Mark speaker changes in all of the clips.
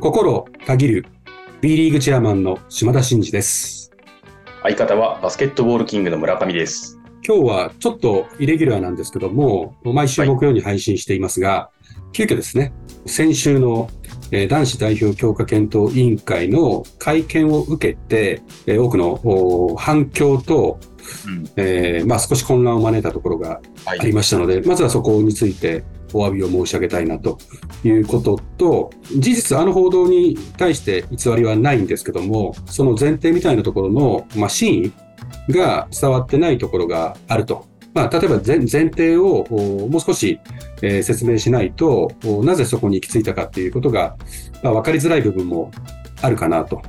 Speaker 1: 心限る B リーグチェアマンの島田真二です。
Speaker 2: 相方はバスケットボールキングの村上です。
Speaker 1: 今日はちょっとイレギュラーなんですけども、毎週木曜に配信していますが、急遽ですね、先週のえー男子代表強化検討委員会の会見を受けて、えー多くのお反響と、
Speaker 2: うん。
Speaker 1: えーまあ、少し混乱を招いたところが
Speaker 2: は
Speaker 1: ありましたので、まずはそこについてお詫びを申し上げたいなということと、事実、あの報道に対して偽りはないんですけども、その前提みたいなところの、まあ、真意が伝わってないところがあると。まあ、例えば前提をもう少し、えー説明しないと、なぜそこに行き着いたかっていうことが、まあ、分かりづらい部分もあるかなと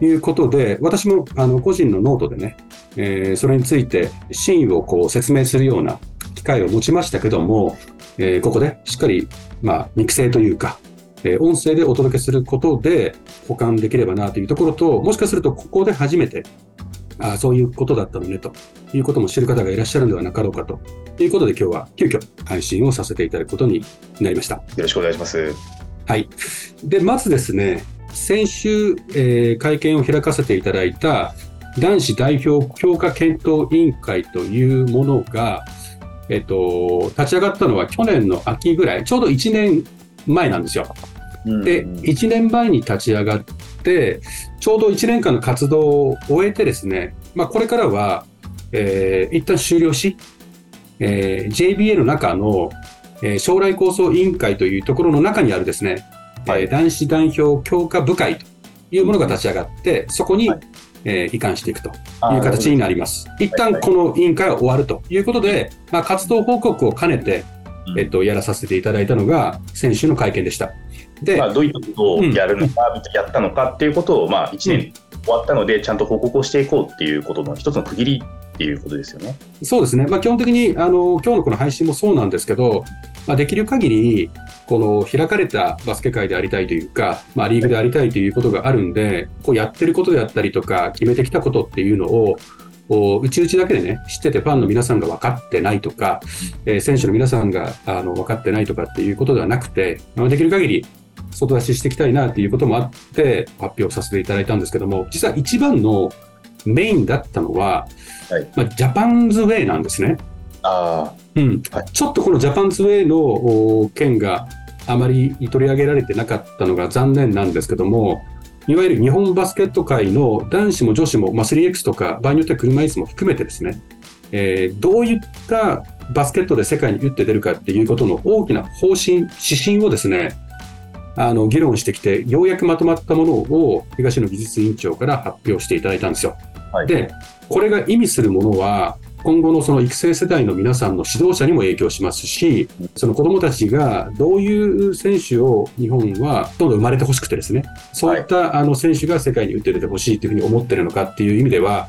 Speaker 1: いうことで、私もあの個人のノートでね、えーそれについて真意をこう説明するような機会を持ちましたけども、えーここでしっかり、まあ、肉声というか、えー音声でお届けすることで保管できればなというところと、もしかするとここで初めて、あーそういうことだったのねということも知る方がいらっしゃるんではなかろうかということで今日は急遽配信をさせていただくことになりました。
Speaker 2: よろしくお願いします。
Speaker 1: はい。で、まずですね、先週、えー会見を開かせていただいた男子代表強化検討委員会というものが、えっと、立ち上がったのは去年の秋ぐらい、ちょうど1年前なんですよ。で、
Speaker 2: うん
Speaker 1: 1年前に立ち上がって、ちょうど1年間の活動を終えてですね、まあ、これからは、えー一旦終了し、えー JBA の中の、えー将来構想委員会というところの中にあるですね、
Speaker 2: はい。
Speaker 1: えー男子代表強化部会というものが立ち上がって、そこに、
Speaker 2: はい
Speaker 1: えー移管していくという形になります。一旦この委員会は終わるということで、まあ、活動報告を兼ねて、
Speaker 2: うん
Speaker 1: えっと、やらさせていただいたのが先週の会見でした。で、
Speaker 2: まあ、どういったことをやるのか、やったのかっていうことを、まあ、1年終わったので、ちゃんと報告をしていこうっていうことの一つの区切りっていうことですよね。
Speaker 1: そうですね、まあ、基本的にあの今日のこの配信もそうなんですけど、まあ、できる限りこの開かれたバスケ界でありたいというか、まあ、リーグでありたいということがあるんで、こうやってることであったりとか、決めてきたことっていうのを、こう内々だけでね、知っててファンの皆さんが分かってないとか、えー選手の皆さんがあの分かってないとかっていうことではなくて、ま、できる限り外出ししていきたいなっていうこともあって、発表させていただいたんですけども、実は一番のメインだったのは、
Speaker 2: はい
Speaker 1: まあ、ジャパンズウェイなんですね。
Speaker 2: あ
Speaker 1: うん
Speaker 2: はい
Speaker 1: ちょっとこのジャパンズウェイのお件があまり取り上げられてなかったのが残念なんですけども、いわゆる日本バスケット界の男子も女子も、まあ、3X とか場合によっては車椅子も含めてですね、えーどういったバスケットで世界に打って出るかっていうことの大きな方針、指針をですね、あの議論してきて、ようやくまとまったものを東野技術委員長から発表していただいたんですよ。
Speaker 2: はい。
Speaker 1: で、これが意味するものは、今後のその育成世代の皆さんの指導者にも影響しますし、その子供たちがどういう選手を日本はどんどん生まれてほしくてですね、そういったあの選手が世界に打って出てほしいというふうに思ってるのかっていう意味では、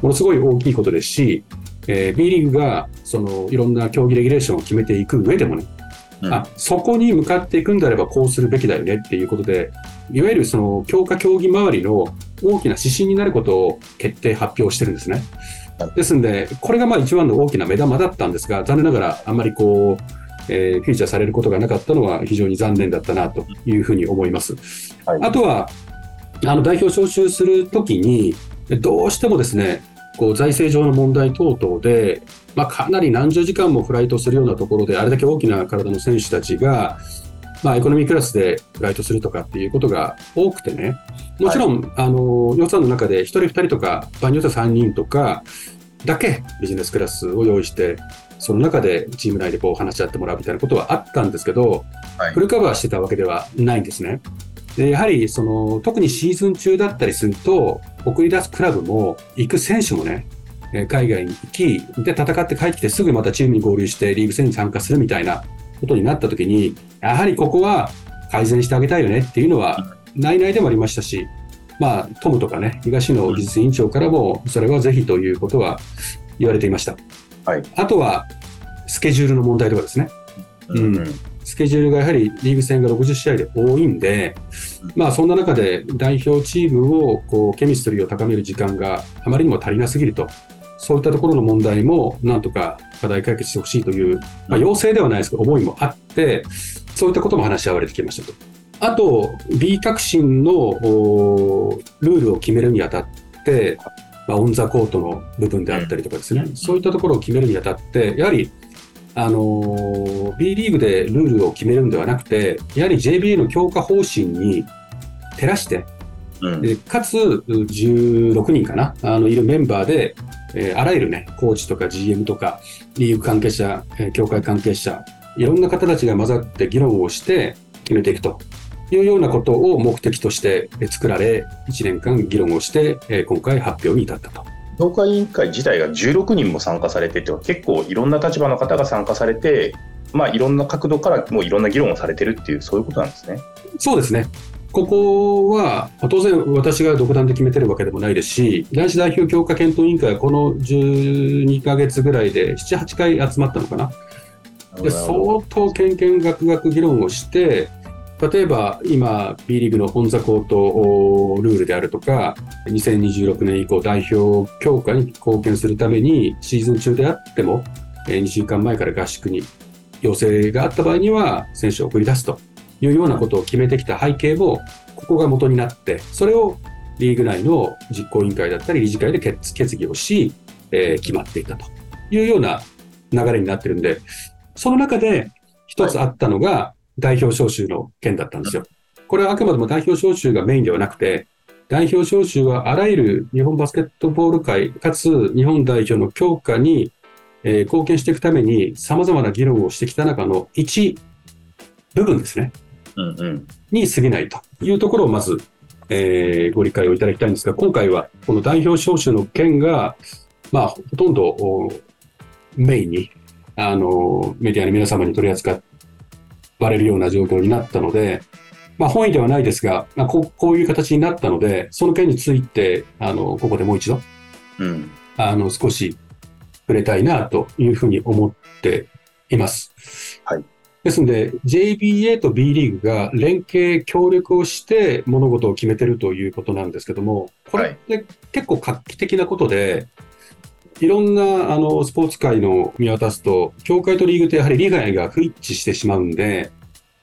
Speaker 1: ものすごい大きいことですし、えー B リーグがそのいろんな競技レギュレーションを決めていく上でもね、
Speaker 2: うん。
Speaker 1: あそこに向かっていくんであればこうするべきだよねっていうことで、いわゆるその強化競技周りの大きな指針になることを決定発表してるんですね
Speaker 2: はい。
Speaker 1: ですんで、これがまあ一番の大きな目玉だったんですが、残念ながらあんまりこう、えーフィーチャーされることがなかったのは非常に残念だったなというふうに思います。
Speaker 2: はい
Speaker 1: あとは、あの代表招集するときに、どうしてもですね、こう財政上の問題等々で、まあ、かなり何十時間もフライトするようなところで、あれだけ大きな体の選手たちが、まあ、エコノミークラスでフライトするとかっていうことが多くてね、もちろん、あの予算の中で1人、2人とか、場合によっては3人とかだけビジネスクラスを用意して、その中でチーム内でこう話し合ってもらうみたいなことはあったんですけど、
Speaker 2: はい。
Speaker 1: フルカバーしてたわけではないんですね。でやはりその特にシーズン中だったりすると、送り出すクラブも行く選手もね、えー海外に行き、で戦って帰ってきてすぐまたチームに合流してリーグ戦に参加するみたいなことになった時に、やはりここは改善してあげたいよねっていうのは内々でもありましたし、まあ、トムとかね、東野技術委員長からも、それはぜひということは言われていました。
Speaker 2: はい。
Speaker 1: あとは、スケジュールの問題とかですね。
Speaker 2: うん
Speaker 1: うん。スケジュールがやはりリーグ戦が60試合で多いんで、まあそんな中で代表チームをこうケミストリーを高める時間があまりにも足りなすぎると、そういったところの問題もなんとか課題解決してほしいという、まあ、要請ではないですけど、思いもあって、そういったことも話し合われてきましたと。あと、B 革新のルールを決めるにあたって、まあ、オン・ザ・コートの部分であったりとかですね、そういったところを決めるにあたって、やはり、あの B リーグでルールを決めるんではなくて、やはり JBA の強化方針に照らして、うん、かつ16人かな、あのいるメンバーで、えー、あらゆるね、コーチとか GM とか、リーグ関係者、えー、協会関係者、いろんな方たちが混ざって議論をして決めていくというようなことを目的として作られ、1年間議論をして、え今回発表に至ったと。
Speaker 2: 評価委員会自体が16人も参加されてて、結構いろんな立場の方が参加されて、まあ、いろんな角度からもういろんな議論をされてるっていう、そういうことなんですね。
Speaker 1: そうですね。ここは、当然私が独断で決めてるわけでもないですし、男子代表強化検討委員会はこの12か月ぐらいで7、8回集まったのかな。で相当けんけんがくがく議論をして、例えば今 B リーグのオンザコートルールであるとか2026年以降代表強化に貢献するためにシーズン中であっても2週間前から合宿に要請があった場合には選手を送り出すというようなことを決めてきた背景もここが元になってそれをリーグ内の実行委員会だったり理事会で決議をし、えー、決まっていたというような流れになってるんでその中で一つあったのが、代表招集の件だったんですよ。これはあくまでも代表招集がメインではなくて、代表招集はあらゆる日本バスケットボール界、かつ日本代表の強化に、えー、貢献していくために様々な議論をしてきた中の一部分ですね。うんうん、に過ぎないというところをまず、えー、ご理解をいただきたいんですが、今回はこの代表招集の件が、まあ、ほとんどメインにあのメディアの皆様に取り扱われるような状況になったので、まあ、本意ではないですが、まあ、ここういう形になったので、その件について、あの、ここでもう一度、うん、あの、少し触れたいなというふうに思っています。はい。ですので、JBA と B リーグが連携、協力をして物事を決めてるということなんですけども、これって結構画期的なことで、いろんなあのスポーツ界の見渡すと、協会とリーグってやはり利害が不一致してしまうんで、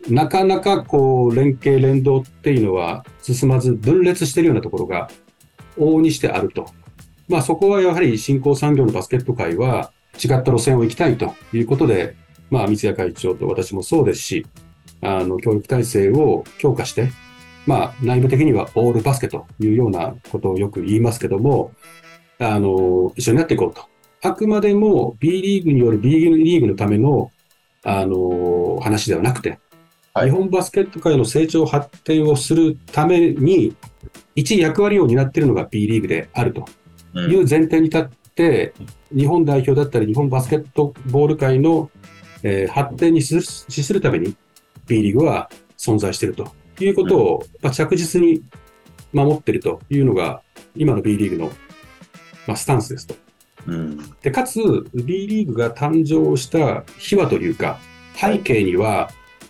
Speaker 1: なかなかこう連携、連動っていうのは進まず、分裂しているようなところが往々にしてあると。まあそこはやはり新興産業のバスケット界は違った路線を行きたいということで、まあ三谷会長と私もそうですし、あの教育体制を強化して、まあ内部的にはオールバスケというようなことをよく言いますけども、あの、一緒になっていこうと。あくまでも B リーグによる B リーグのための、あの、話ではなくて、はい、日本バスケット界の成長発展をするために、一役割を担っているのが B リーグであるという前提に立って、うん、日本代表だったり、日本バスケットボール界の、えー、発展に資するために B リーグは存在していると。いうことを、うん、着実に守っているというのが、今の B リーグのまあ、スタンスですと。うん、でかつ、B リーグが誕生した秘話というか、背景には、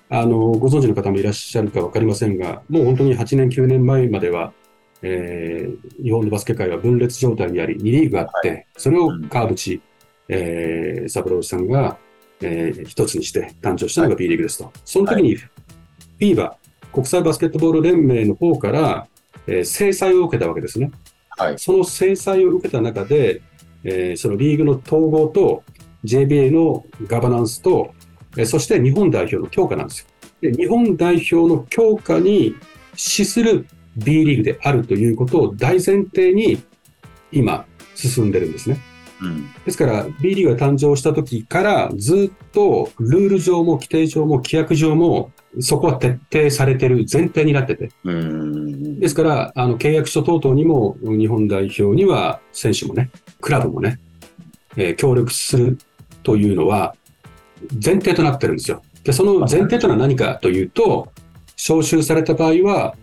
Speaker 1: あのご存知の方もいらっしゃるか分かりませんが、もう本当に8年、9年前までは、えー、日本のバスケ界は分裂状態にあり、2リーグがあって、はい、それを川淵、えー、三郎さんが、えー、一つにして誕生したのが B リーグですと。その時に、FIBA、国際バスケットボール連盟の方から、えー、制裁を受けたわけですね。はい、その制裁を受けた中で、えー、そのリーグの統合と JBA のガバナンスと、えー、そして日本代表の強化なんですよ。で日本代表の強化に資する B リーグであるということを大前提に今進んでるんですね。うん、ですから B リーグが誕生した時からずっとルール上も規定上も規約上もそこは徹底されてる前提になってて。ですから、あの、契約書等々にも、日本代表には、選手もね、クラブもね、えー、協力するというのは、前提となってるんですよ。で、その前提というのは何かというと、招集された場合は、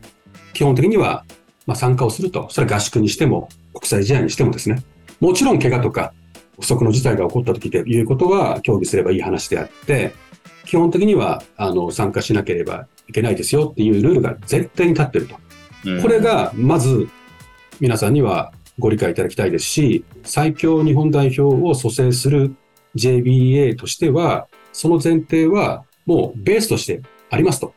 Speaker 1: 基本的には、まあ、参加をすると。それは合宿にしても、国際試合にしてもですね。もちろん怪我とか、不測の事態が起こった時ということは協議すればいい話であって、基本的にはあの参加しなければいけないですよっていうルールが絶対に立ってると。これがまず皆さんにはご理解いただきたいですし、最強日本代表を蘇生する JBA としては、その前提はもうベースとしてありますと。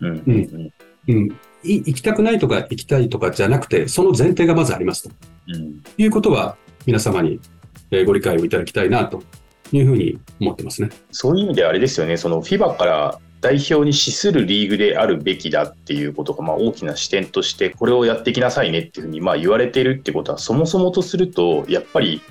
Speaker 2: うんうん
Speaker 1: うん。行きたくないとか行きたいとかじゃなくて、その前提がまずありますと。
Speaker 2: うん。
Speaker 1: いうことは、皆様にえーご理解をいただきたいなというふうに思ってますね。
Speaker 2: そういう意味ではあれですよね、その FIBA から代表に資するリーグであるべきだっていうことが、まあ、大きな視点として、これをやっていきなさいねっていうふうにまあ言われているってことは、そもそもとすると、やっぱり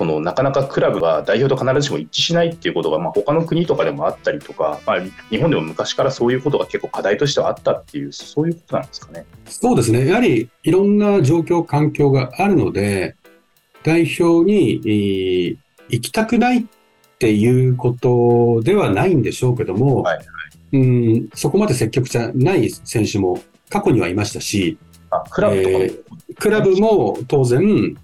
Speaker 2: そのなかなかクラブが代表と必ずしも一致しないっていうことが、まあ、他の国とかでもあったりとか、まあ、日本でも昔からそういうことが結構課題としてはあったっていう、そういうことなんですかね。
Speaker 1: そうですね。やはりいろんな状況、環境があるので、代表に、えー行きたくないっていうことではないんでしょうけども、
Speaker 2: はい
Speaker 1: うんそこまで積極じゃない選手も過去にはいましたし、
Speaker 2: あクラブ
Speaker 1: えークラブも当然、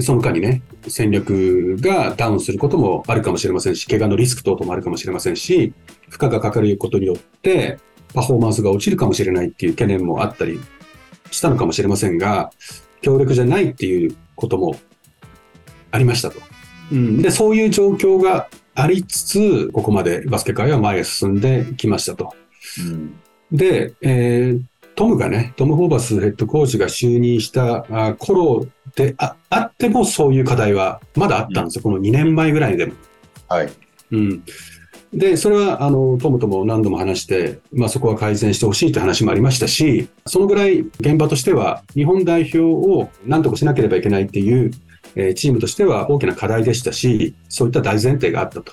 Speaker 1: その間にね、戦力がダウンすることもあるかもしれませんし、怪我のリスク等々もあるかもしれませんし、負荷がかかることによって、パフォーマンスが落ちるかもしれないっていう懸念もあったりしたのかもしれませんが、強力じゃないっていうこともありましたと。うん、で、そういう状況がありつつ、ここまでバスケ界は前へ進んできましたと。
Speaker 2: うん。
Speaker 1: で、えートムがね、トム・ホーバスヘッドコーチが就任したあ頃でああってもそういう課題はまだあったんですよ、この2年前ぐらいでも。
Speaker 2: はい。
Speaker 1: うん、で、それはあのトムとも何度も話して、まあ、そこは改善してほしいという話もありましたし、そのぐらい現場としては、日本代表を何とかしなければいけないっていう、えーチームとしては大きな課題でしたし、そういった大前提があったと。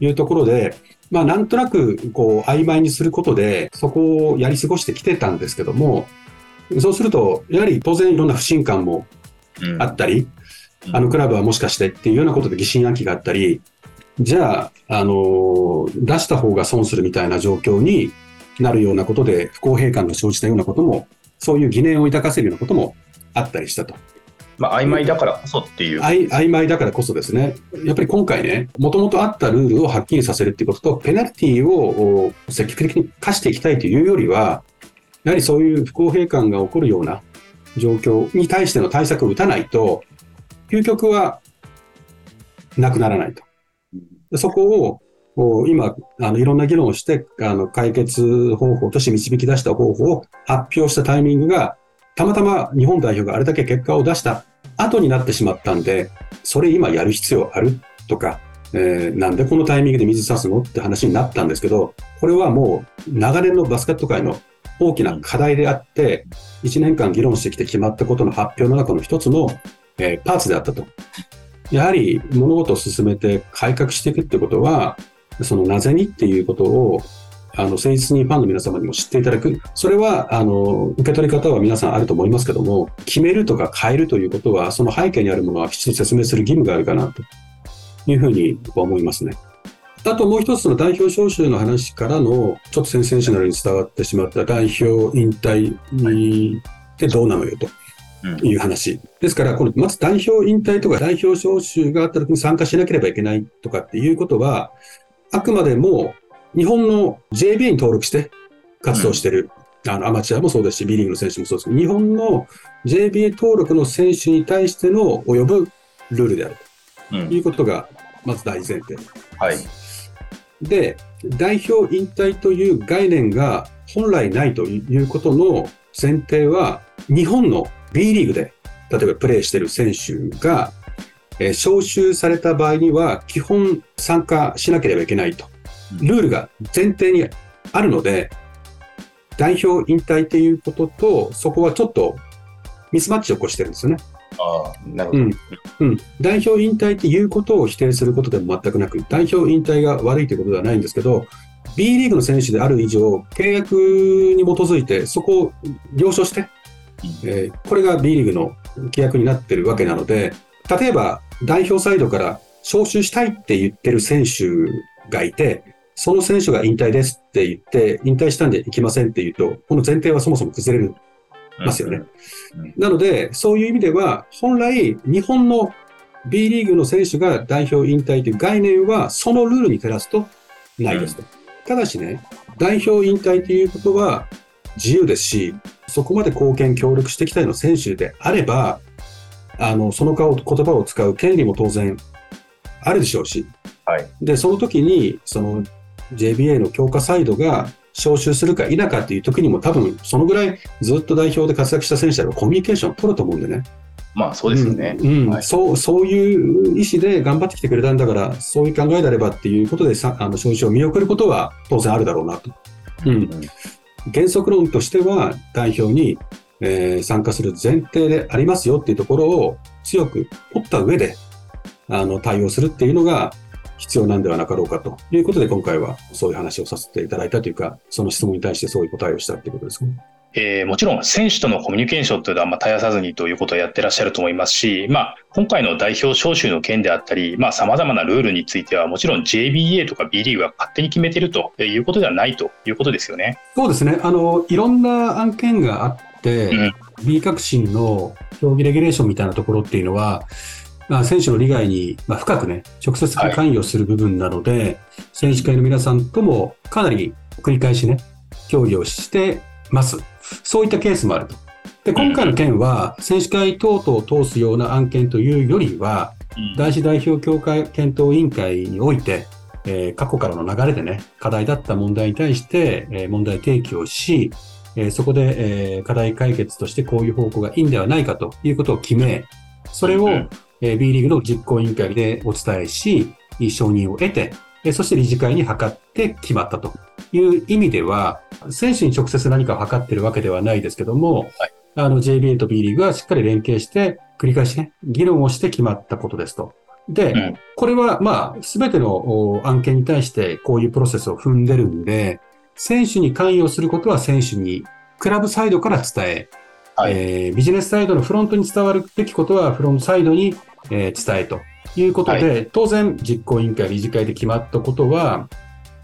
Speaker 1: いうところで、まあ、なんとなくこう曖昧にすることで、そこをやり過ごしてきてたんですけども、そうすると、やはり当然いろんな不信感も
Speaker 2: うん。
Speaker 1: あったり、
Speaker 2: うん。
Speaker 1: あのクラブはもしかしてっていうようなことで疑心暗鬼があったり、じゃあ、あのー出した方が損するみたいな状況になるようなことで不公平感が生じたようなことも、そういう疑念を抱かせるようなこともあったりしたと。
Speaker 2: まあ曖昧だからこそっていう。
Speaker 1: 曖昧だからこそですね、やっぱり今回ね、もともとあったルールをはっきりさせるっていうことと、ペナルティーを積極的に課していきたいというよりは、やはりそういう不公平感が起こるような状況に対しての対策を打たないと、究極はなくならないと。そこを今あの、いろんな議論をしてあの解決方法として導き出した方法を発表したタイミングが、たまたま日本代表があれだけ結果を出した後になってしまったんで、それ今やる必要ある？とか、えーなんでこのタイミングで水差すの？って話になったんですけど、これはもう長年のバスケット界の大きな課題であって、1年間議論してきて決まったことの発表の中の一つの、えーパーツであったと。やはり物事を進めて改革していくってことは、そのなぜにっていうことを、あの、誠実にファンの皆様にも知っていただく。それは、あの、受け取り方は皆さんあると思いますけども、決めるとか変えるということは、その背景にあるものはきちんと説明する義務があるかなというふうに思いますね。あともう一つの代表招集の話からの、ちょっとセンセーショナルに伝わってしまった代表引退にってどうなのよと。
Speaker 2: うん
Speaker 1: いう話。ですから、このまず代表引退とか代表招集があった時に参加しなければいけないとかっていうことは、あくまでも日本の JBA に登録して活動してる、あのアマチュアもそうですし、B リーグの選手もそうですけど、日本の JBA 登録の選手に対しての及ぶルールである
Speaker 2: うん
Speaker 1: ということが、まず大前提。
Speaker 2: はい。
Speaker 1: で、代表引退という概念が本来ないということの前提は、日本の B リーグで、例えばプレーしている選手が、えー招集された場合には、基本参加しなければいけないと。ルールが前提にあるので、代表引退ということと、そこはちょっとミスマッチを起こしてるんですよね。
Speaker 2: ああ、なるほど。
Speaker 1: うんうん、代表引退っていうことを否定することでも全くなく、代表引退が悪いということではないんですけど、B リーグの選手である以上、契約に基づいて、そこを了承して、えーこれが B リーグの規約になってるわけなので、例えば代表サイドから招集したいって言ってる選手がいて、その選手が引退ですって言って、引退したんで行きませんって言うと、この前提はそもそも崩れるますよね。なので、そういう意味では、本来、日本の B リーグの選手が代表引退という概念は、そのルールに照らすとないですと。ただしね、代表引退ということは自由ですし、そこまで貢献、協力してきたような選手であれば、あの、その顔、言葉を使う権利も当然あるでしょうし、
Speaker 2: はい。
Speaker 1: で、その時に、その JBA の強化サイドが招集するか否かっていう時にも多分そのぐらいずっと代表で活躍した選手はコミュニケーションを取ると思うんでね。
Speaker 2: まあそうですよね、
Speaker 1: うんうん。
Speaker 2: はい。
Speaker 1: そうそういう意思で頑張ってきてくれたんだから、そういう考えであればっていうことでさあの招集を見送ることは当然あるだろうなと。うん。
Speaker 2: うん。
Speaker 1: 原則論としては代表に、えー参加する前提でありますよっていうところを強く取った上であの対応するっていうのが必要なんではなかろうかということで今回はそういう話をさせていただいたというかその質問に対してそういう答えをしたっていうことですね。
Speaker 3: えーもちろん選手とのコミュニケーションというのはまあ絶やさずにということをやってらっしゃると思いますし、まあ、今回の代表招集の件であったり、さまざ、まなルールについては、もちろん JBA とか B リーグが勝手に決めているということではないということですよね。
Speaker 1: そうですね。あの、いろんな案件があって、
Speaker 3: うん
Speaker 1: B 革新の競技レギュレーションみたいなところっていうのは、まあ、選手の利害に、まあ、深くね、直接関与する部分なので、選手会の皆さんともかなり繰り返しね、協議をしてます。そういったケースもあると。で、今回の件は、選手会等々を通すような案件というよりは、男子代表協会検討委員会において、えー過去からの流れでね、課題だった問題に対して、えー問題提起をし、えーそこで、えー課題解決としてこういう方向がいいんではないかということを決め、それを、
Speaker 3: うん
Speaker 1: えー B リーグの実行委員会でお伝えし、承認を得て、えーそして理事会に諮って決まったという意味では、選手に直接何かを図ってるわけではないですけども、
Speaker 3: はい
Speaker 1: あの JBA と B リーグはしっかり連携して、繰り返しね、議論をして決まったことですと。で、
Speaker 3: うん
Speaker 1: これはまあ、すべてのお案件に対してこういうプロセスを踏んでるんで、選手に関与することは選手に、クラブサイドから伝え、
Speaker 3: はい。
Speaker 1: えービジネスサイドのフロントに伝わるべきことはフロントサイドに、えー伝えということで、当然実行委員会、理事会で決まったことは、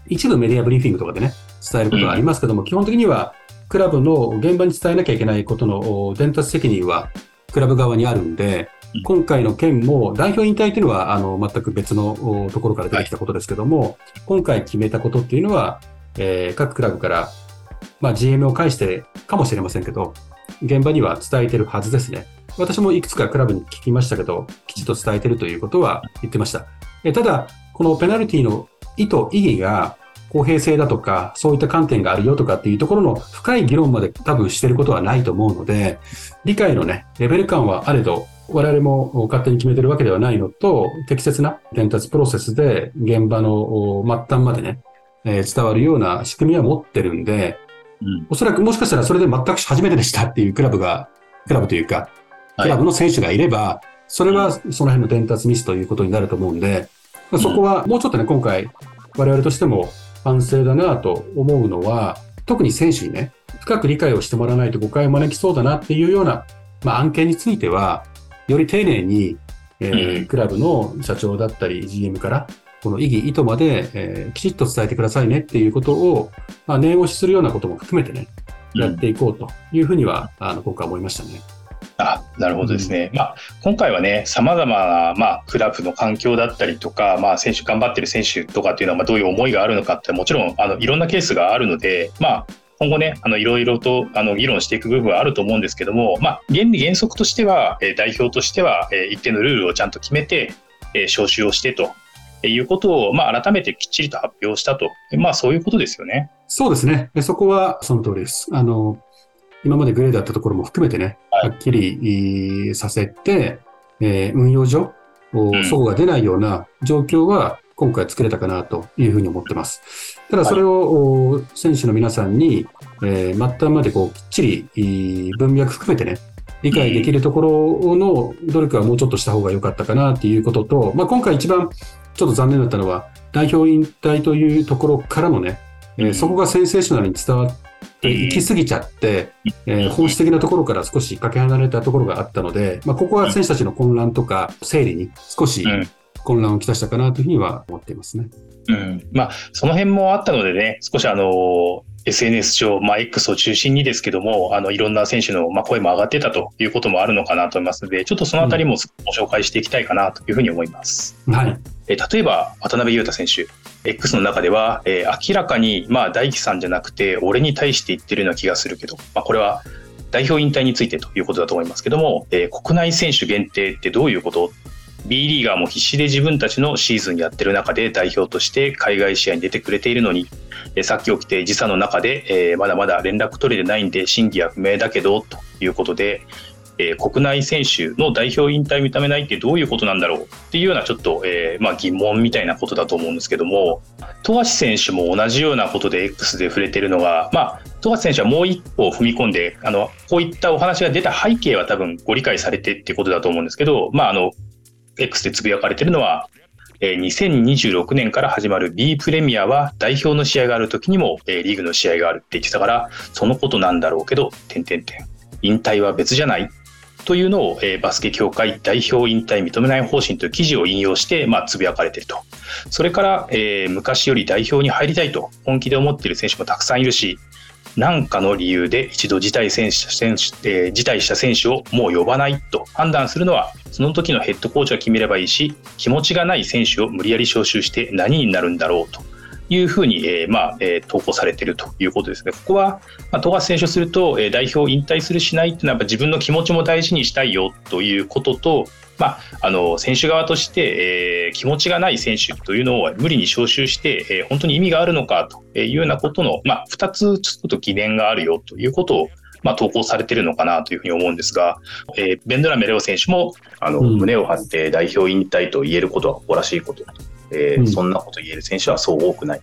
Speaker 1: 一部メディアブリーフィングとかでね、伝えることはありますけども、基本的にはクラブの現場に伝えなきゃいけないことのお伝達責任はクラブ側にあるんで
Speaker 3: うん、
Speaker 1: 今回の件も代表引退というのはあの全く別のおところから出てきたことですけども、今回決めたことっていうのは、えー各クラブから、まあ、GM を介してかもしれませんけど、現場には伝えてるはずですね。私もいくつかクラブに聞きましたけど、きちっと伝えてるということは言ってました。えただ、このペナルティの意図、意義が公平性だとか、そういった観点があるよとかっていうところの深い議論まで多分してることはないと思うので、理解のね、レベル感はあれど、我々も勝手に決めてるわけではないのと、適切な伝達プロセスで現場の末端までね、え伝わるような仕組みは持ってるんで、
Speaker 3: うん。
Speaker 1: おそらくもしかしたらそれで全く初めてでしたっていうクラブが、クラブというか、
Speaker 3: はい。
Speaker 1: クラブの選手がいれば、それはその辺の伝達ミスということになると思うんで、まあそこはもうちょっとね、今回、我々としても反省だなと思うのは、特に選手にね、深く理解をしてもらわないと誤解を招きそうだなっていうような、まあ、案件については、より丁寧に、えー
Speaker 3: うん。
Speaker 1: クラブの社長だったり GM から、この意義、意図まで、えーきちっと伝えてくださいねっていうことを、まあ、念押しするようなことも含めてね、やっていこうというふうには、あの、僕は思いましたね。
Speaker 3: あなるほどですね、まあ、今回はね、さまざまな、まあ、クラブの環境だったりとか、まあ、選手、頑張ってる選手とかっていうのは、まあ、どういう思いがあるのかって、もちろんあのいろんなケースがあるので、まあ、今後ね、あのいろいろとあの議論していく部分はあると思うんですけども、まあ、原理原則としては、えー代表としては、えー一定のルールをちゃんと決めて、えー招集をしてということを、まあ、改めてきっちりと発表したと、まあ、そういうことですよね。
Speaker 1: そうですね。でそこはその通りです。あの、今までグレーだったところも含めてね、
Speaker 3: はい
Speaker 1: はっきりえーさせて、えー運用上、お
Speaker 3: うん
Speaker 1: が出ないような状況は今回作れたかなというふうに思ってます。ただそれを、お選手の皆さんに、えー末端までこうきっちりえー文脈含めてね、理解できるところの努力はもうちょっとした方が良かったかなっていうことと、まあ、今回一番ちょっと残念だったのは、代表引退というところからもね、えー
Speaker 3: うん。
Speaker 1: そこがセンセーショナルに伝わっていきすぎちゃって、えー本質的なところから少しかけ離れたところがあったので、まあ、ここは選手たちの混乱とか整理に少し
Speaker 3: うん。
Speaker 1: 混乱をきたしたかなというふうには思っていますね。
Speaker 3: うん、まあ、その辺もあったのでね、少しあの、SNS 上、まあ、X を中心にですけども、あの、いろんな選手の、まあ、声も上がってたということもあるのかなと思いますので、ちょっとそのあたりもご紹介していきたいかなというふうに思います。
Speaker 1: はい。
Speaker 3: えー例えば、渡辺裕太選手。X の中では、えー明らかに、まあ、大輝さんじゃなくて、俺に対して言ってるような気がするけど、まあ、これは代表引退についてということだと思いますけども、えー国内選手限定ってどういうこと B リーガーも必死で自分たちのシーズンやってる中で代表として海外試合に出てくれているのに、えさっき起きて時差の中で、えまだまだ連絡取れてないんで真偽は不明だけどということで、え、国内選手の代表引退認めないってどういうことなんだろうっていうようなちょっと、え、まあ、疑問みたいなことだと思うんですけども富樫選手も同じようなことで X で触れてるのが、まあ、富樫選手はもう一歩踏み込んであのこういったお話が出た背景は多分ご理解されてってことだと思うんですけど、まあ、あの X でつぶやかれてるのはえ2026年から始まる B プレミアは代表の試合がある時にもえリーグの試合があるって言ってたからそのことなんだろうけど点々点引退は別じゃないというのを、えー、バスケ協会代表引退認めない方針という記事を引用して、まあ、つぶやかれていると。それから、えー、昔より代表に入りたいと本気で思っている選手もたくさんいるし、何かの理由で一度辞退選手選手、えー、辞退した選手をもう呼ばないと判断するのは、その時のヘッドコーチが決めればいいし、気持ちがない選手を無理やり招集して何になるんだろうと。いうふうに、えーまあえー、投稿されているということですね。ここは、まあ、富樫選手すると、えー、代表引退するしないっていうのはやっぱ自分の気持ちも大事にしたいよということと、まあ、あの選手側として、えー、気持ちがない選手というのを無理に招集して、えー、本当に意味があるのかというようなことの、まあ、2つちょっと疑念があるよということを、まあ、投稿されているのかなというふうに思うんですが、えー、ベンドラメレオ選手もあの、うん、胸を張って代表引退と言えることは誇らしいことだとえー、うん、そんなこと言える選手はそう多くない。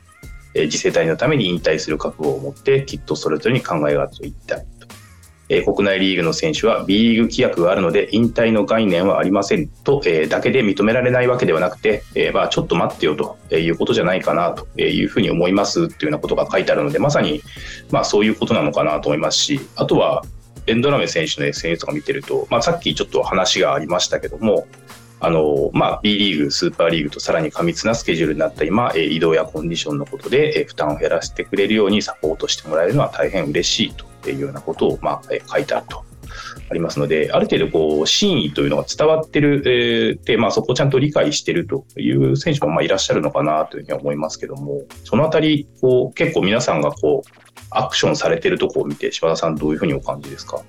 Speaker 3: えー、次世代のために引退する覚悟を持って、きっとそれぞれに考えがあると言った。え、国内リーグの選手は B リーグ規約があるので引退の概念はありませんと、え、だけで認められないわけではなくて、え、まあちょっと待ってよということじゃないかなというふうに思いますというようなことが書いてあるので、まさにまあそういうことなのかなと思いますし、あとはベンドラメ選手の SNS とか見てると、まあ、さっきちょっと話がありましたけども、あの、まあ、B リーグ、スーパーリーグとさらに過密なスケジュールになった今、移動やコンディションのことで、負担を減らしてくれるようにサポートしてもらえるのは大変嬉しいというようなことを、まあ、書いてあると。ありますので、ある程度こう真意というのが伝わってる、えー、で、まあ、そこをちゃんと理解してるという選手もまあいらっしゃるのかなというふうに思いますけども、そのあたり、こう結構皆さんがこうアクションされてるところを見て、柴田さん、どういうふうにお感じですか？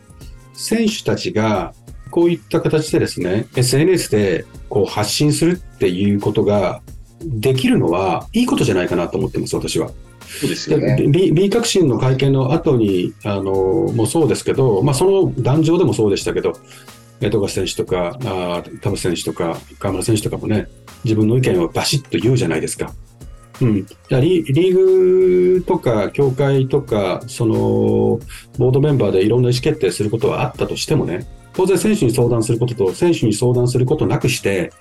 Speaker 1: 選手たちがこういった形でですね、SNS でこう発信するっていうことができるのはいいことじゃないかなと思ってます、私は。
Speaker 2: そうですよね。
Speaker 1: B, B 革新の会見の後に、あの、もそうですけど、まあ、その壇上でもそうでしたけど、富樫選手とか、あ田臥選手とか、河村選手とかもね、自分の意見をバシッと言うじゃないですか。うん、リリーグとか協会とか、そのボードメンバーでいろんな意思決定することはあったとしてもね、当然選手に相談することと、選手に相談することなくして、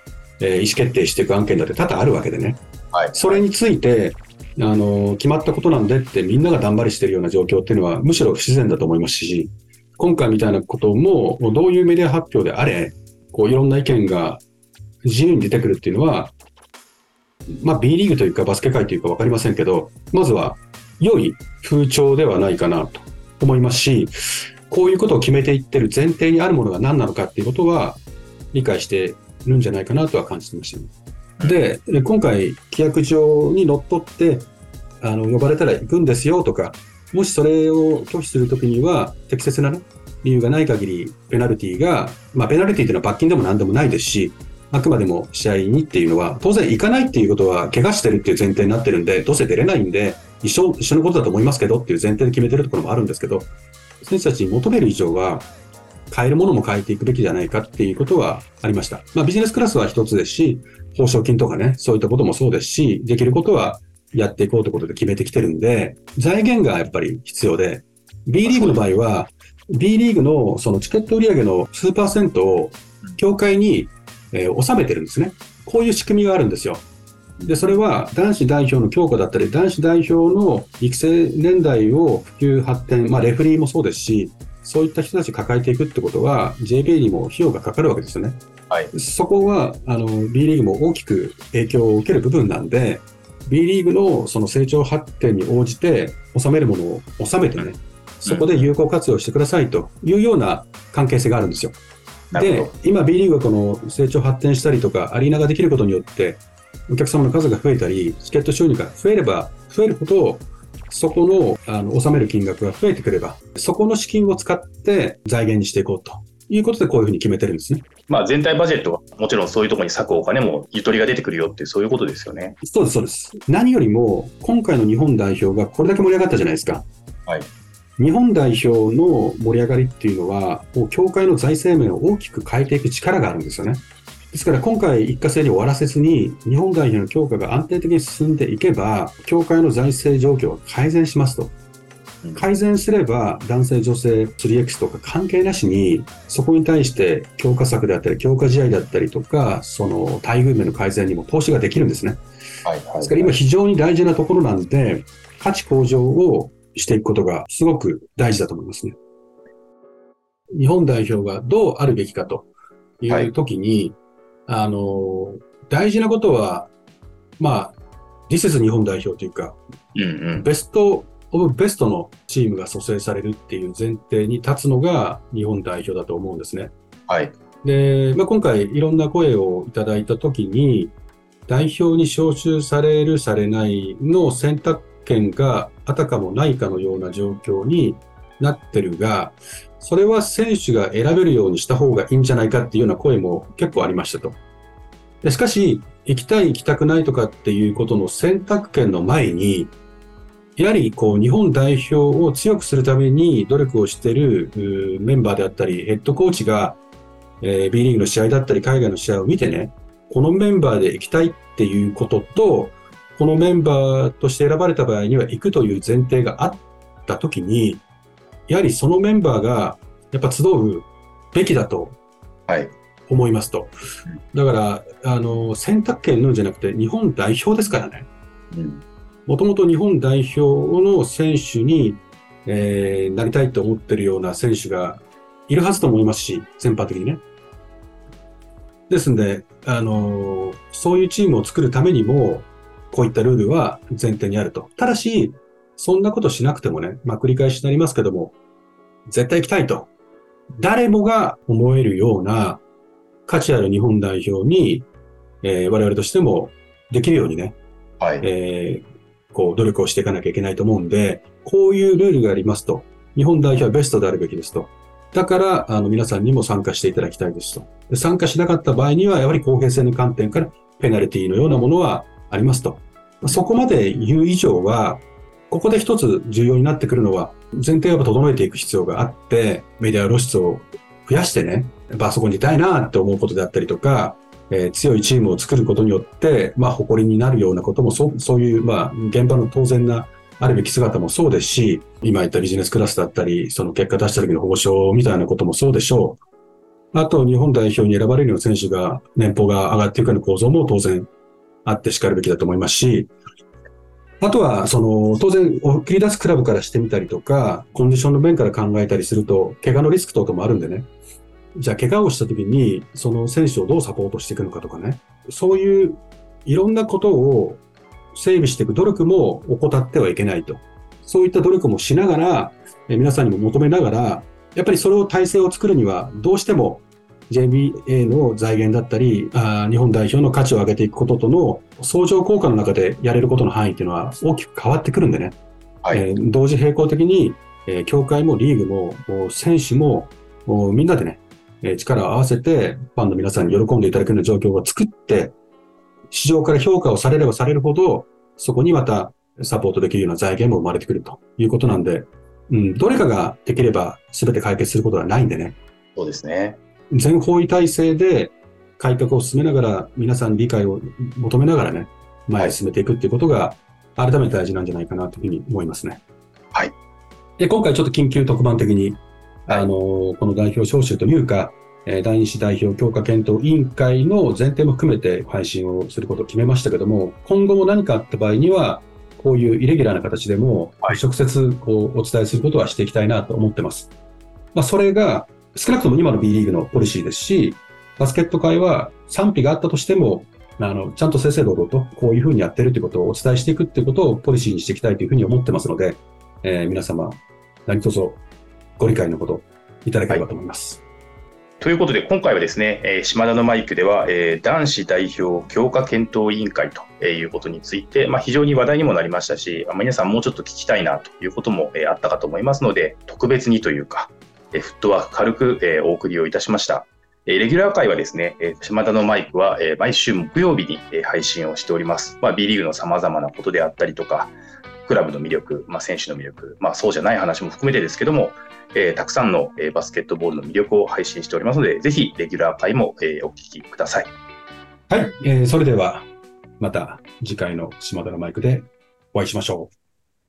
Speaker 1: えー、意思決定していく案件だって多々あるわけでね。はい、それについて、あの、決まったことなんでってみんなが頑張りしてるような状況っていうのはむしろ不自然だと思いますし、今回みたいなことも、どういうメディア発表であれ、こういろんな意見が自由に出てくるっていうのは、まあ B リーグというかバスケ界というか分かりませんけど、まずは良い風潮ではないかなと思いますし、こういうことを決めていってる前提にあるものが何なのかっていうことは理解してるんじゃないかなとは感じてました、ね。で、今回、規約上にのっとって、あの、呼ばれたら行くんですよとか、もしそれを拒否するときには、適切なね、理由がない限り、ペナルティが、まあ、ペナルティというのは罰金でも何でもないですし、あくまでも試合にっていうのは、当然行かないっていうことは、怪我してるっていう前提になってるんで、どうせ出れないんで、一緒、一緒のことだと思いますけどっていう前提で決めてるところもあるんですけど、選手たちに求める以上は、変えるものも変えていくべきじゃないかっていうことはありました。まあビジネスクラスは一つですし、報奨金とかね、そういったこともそうですし、できることはやっていこうということで決めてきてるんで、財源がやっぱり必要で、B リーグの場合は、B リーグのそのチケット売上の数パーセントを協会に、えー、納めてるんですね。こういう仕組みがあるんですよ。で、それは男子代表の強化だったり、男子代表の育成年代を普及発展、まあ、レフリーもそうですし、そういった人たち抱えていくってことは、JBA にも費用がかかるわけですよね。はい、そこはあの B リーグも大きく影響を受ける部分なんで、B リーグのその成長発展に応じて収めるものを収めてね、そこで有効活用してくださいというような関係性があるんですよ。で、今 B リーグがこの成長発展したりとか、アリーナができることによって、お客様の数が増えたり、チケット収入が増えれば増えるほど、そこの、あの、納める金額が増えてくれば、そこの資金を使って財源にしていこうということでこういうふうに決めてるんですね。
Speaker 2: まあ、全体バジェットはもちろんそういうところに割くお金もゆとりが出てくるよってそういうことですよね。
Speaker 1: そうです、そうです。何よりも今回の日本代表がこれだけ盛り上がったじゃないですか。
Speaker 2: はい。
Speaker 1: 日本代表の盛り上がりっていうのは、もう協会の財政面を大きく変えていく力があるんですよね。ですから今回一過性に終わらせずに、日本代表の強化が安定的に進んでいけば、協会の財政状況は改善しますと。改善すれば男性、女性、3X とか関係なしに、そこに対して強化策であったり、強化試合だったりとか、その待遇面の改善にも投資ができるんですね。はいはいはい、ですから今非常に大事なところなんで、価値向上をしていくことがすごく大事だと思いますね。日本代表がどうあるべきかというときに、はい、あの、大事なことは、まあ、This is 日本代表というか、うんうん、ベストオブベストのチームが蘇生されるっていう前提に立つのが日本代表だと思うんですね。
Speaker 2: はい。
Speaker 1: で、まあ、今回いろんな声をいただいたときに、代表に招集される、されないの選択権があたかもないかのような状況になってるが、それは選手が選べるようにした方がいいんじゃないかっていうような声も結構ありましたと。でしかし、行きたい行きたくないとかっていうことの選択権の前に、やはりこう日本代表を強くするために努力をしているメンバーであったり、ヘッドコーチが、えー、B リーグの試合だったり、海外の試合を見てね、このメンバーで行きたいっていうことと、このメンバーとして選ばれた場合には行くという前提があったときに、やはりそのメンバーがやっぱ集うべきだと思いますと。だから、あの、選択権のじゃなくて日本代表ですからね。うんもともと日本代表の選手に、えー、なりたいと思ってるような選手がいるはずと思いますし、全般的にね。ですんで、あのー、そういうチームを作るためにも、こういったルールは前提にあると。ただし、そんなことしなくてもね、まあ、繰り返しになりますけども、絶対行きたいと。誰もが思えるような価値ある日本代表に、えー、我々としてもできるようにね、はい、えー、こう、努力をしていかなきゃいけないと思うんで、こういうルールがありますと。日本代表はベストであるべきですと。だから、あの、皆さんにも参加していただきたいですと。参加しなかった場合には、やはり公平性の観点からペナルティのようなものはありますと。そこまで言う以上は、ここで一つ重要になってくるのは、前提を整えていく必要があって、メディア露出を増やしてね、やっぱあそこにいたいなって思うことであったりとか、えー、強いチームを作ることによって、まあ、誇りになるようなことも、そそういう、まあ、現場の当然なあるべき姿もそうですし、今言ったビジネスクラスだったり、その結果出した時の報奨みたいなこともそうでしょう。あと、日本代表に選ばれるような選手が、年俸が上がっていくような構造も当然あってしかるべきだと思いますし、あとは、その、当然、切り出すクラブからしてみたりとか、コンディションの面から考えたりすると、怪我のリスク等々もあるんでね。じゃあ怪我をした時に、その選手をどうサポートしていくのかとかね、そういういろんなことを整備していく努力も怠ってはいけないと。そういった努力もしながら、皆さんにも求めながら、やっぱりそれを体制を作るには、どうしても JBA の財源だったりあ、日本代表の価値を上げていくこととの相乗効果の中でやれることの範囲っていうのは大きく変わってくるんでね。はい、えー、同時並行的に、えー、協会もリーグも、も選手も、もみんなでね、え力を合わせて、ファンの皆さんに喜んでいただけるような状況を作って、市場から評価をされればされるほど、そこにまたサポートできるような財源も生まれてくるということなんで、うん、どれかができれば全て解決することはないんでね。
Speaker 2: そうですね。
Speaker 1: 全方位体制で改革を進めながら、皆さん理解を求めながらね、前へ進めていくっていうことが、改めて大事なんじゃないかなというふうに思いますね。
Speaker 2: はい。
Speaker 1: で、今回ちょっと緊急特番的にあの、この代表招集というか、えー、第二子代表強化検討委員会の前提も含めて配信をすることを決めましたけども、今後も何かあった場合には、こういうイレギュラーな形でも、直接こうお伝えすることはしていきたいなと思ってます。まあ、それが、少なくとも今の B リーグのポリシーですし、バスケット界は賛否があったとしても、あの、ちゃんと正々堂々とこういうふうにやってるということをお伝えしていくということをポリシーにしていきたいというふうに思ってますので、えー、皆様、何卒ご理解のほどいただければと思います。はい
Speaker 2: ということで、今回はですね、えー、島田のマイクでは、えー、男子代表強化検討委員会ということについて、まあ、非常に話題にもなりましたしま、皆さんもうちょっと聞きたいなということも、えー、あったかと思いますので、特別にというか、
Speaker 3: えフットワーク軽く、えお送りをいたしました。えレギュラー会はですね、え島田のマイクは、え毎週木曜日に、え配信をしております。まあ、B リーグの様々なことであったりとか、クラブの魅力、まあ、選手の魅力、まあ、そうじゃない話も含めてですけども、えー、たくさんの、え、バスケットボールの魅力を配信しておりますので、ぜひレギュラー会も、え、お聞きください。
Speaker 1: はい、えー、それではまた次回の島田のマイクでお会いしましょう。